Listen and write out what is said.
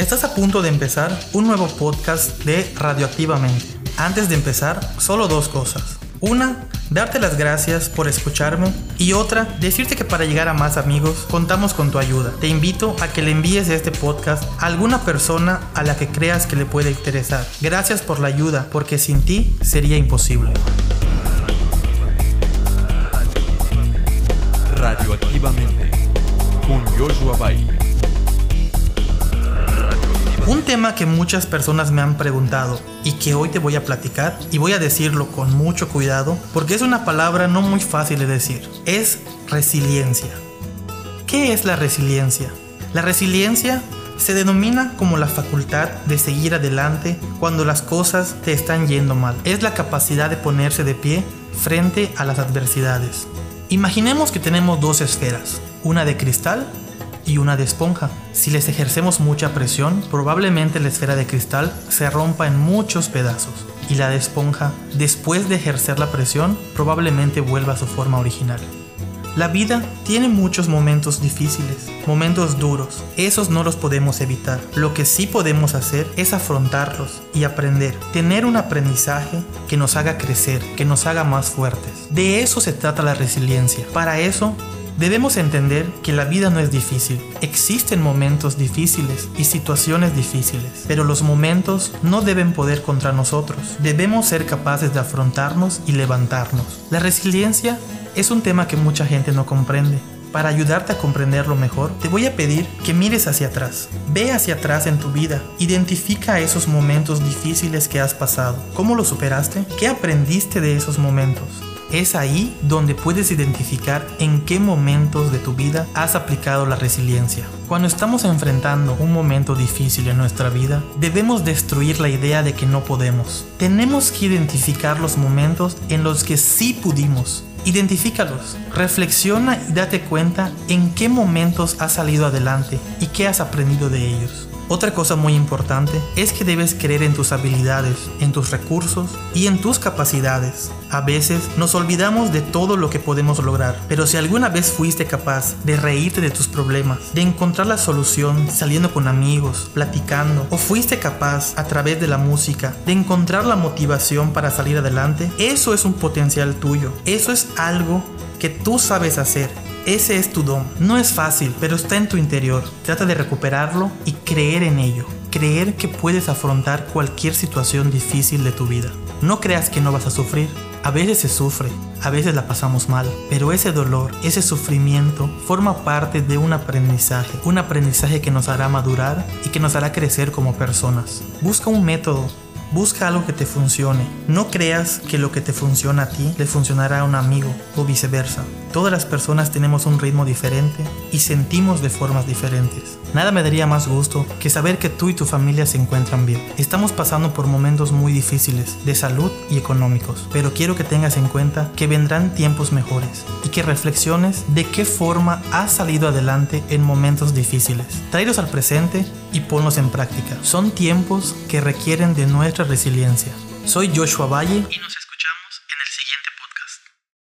Estás a punto de empezar un nuevo podcast de Radioactivamente. Antes de empezar, solo dos cosas. Una, darte las gracias por escucharme y otra, decirte que para llegar a más amigos contamos con tu ayuda. Te invito a que le envíes este podcast a alguna persona a la que creas que le puede interesar. Gracias por la ayuda, porque sin ti sería imposible. Radioactivamente con Joshua. Un tema que muchas personas me han preguntado y que hoy te voy a platicar y voy a decirlo con mucho cuidado porque es una palabra no muy fácil de decir. Es resiliencia. ¿Qué es la resiliencia? La resiliencia se denomina como la facultad de seguir adelante cuando las cosas te están yendo mal. Es la capacidad de ponerse de pie frente a las adversidades. Imaginemos que tenemos dos esferas, una de cristal y una de esponja. Si les ejercemos mucha presión, probablemente la esfera de cristal se rompa en muchos pedazos y la esponja, después de ejercer la presión, probablemente vuelva a su forma original. La vida tiene muchos momentos difíciles, momentos duros. Esos no los podemos evitar. Lo que sí podemos hacer es afrontarlos y aprender. Tener un aprendizaje que nos haga crecer, que nos haga más fuertes. De eso se trata la resiliencia. Para eso Debemos entender que la vida no es difícil. Existen momentos difíciles y situaciones difíciles, pero los momentos no deben poder contra nosotros. Debemos ser capaces de afrontarnos y levantarnos. La resiliencia es un tema que mucha gente no comprende. Para ayudarte a comprenderlo mejor, te voy a pedir que mires hacia atrás. Ve hacia atrás en tu vida. Identifica esos momentos difíciles que has pasado. ¿Cómo los superaste? ¿Qué aprendiste de esos momentos? Es ahí donde puedes identificar en qué momentos de tu vida has aplicado la resiliencia. Cuando estamos enfrentando un momento difícil en nuestra vida, debemos destruir la idea de que no podemos. Tenemos que identificar los momentos en los que sí pudimos. Identifícalos, reflexiona y date cuenta en qué momentos has salido adelante y qué has aprendido de ellos. Otra cosa muy importante es que debes creer en tus habilidades, en tus recursos y en tus capacidades. A veces nos olvidamos de todo lo que podemos lograr, pero si alguna vez fuiste capaz de reírte de tus problemas, de encontrar la solución saliendo con amigos, platicando, o fuiste capaz a través de la música de encontrar la motivación para salir adelante, eso es un potencial tuyo, eso es algo que tú sabes hacer ese es tu don. No es fácil, pero está en tu interior. Trata de recuperarlo y creer en ello. Creer que puedes afrontar cualquier situación difícil de tu vida. No creas que no vas a sufrir. A veces se sufre, a veces la pasamos mal, pero ese dolor, ese sufrimiento forma parte de un aprendizaje, un aprendizaje que nos hará madurar y que nos hará crecer como personas. Busca un método Busca algo que te funcione. No creas que lo que te funciona a ti le funcionará a un amigo o viceversa. Todas las personas tenemos un ritmo diferente y sentimos de formas diferentes. Nada me daría más gusto que saber que tú y tu familia se encuentran bien. Estamos pasando por momentos muy difíciles de salud y económicos, pero quiero que tengas en cuenta que vendrán tiempos mejores y que reflexiones de qué forma has salido adelante en momentos difíciles. Tráelos al presente y ponlos en práctica. Son tiempos que requieren de resiliencia. Soy Joshua Valle y nos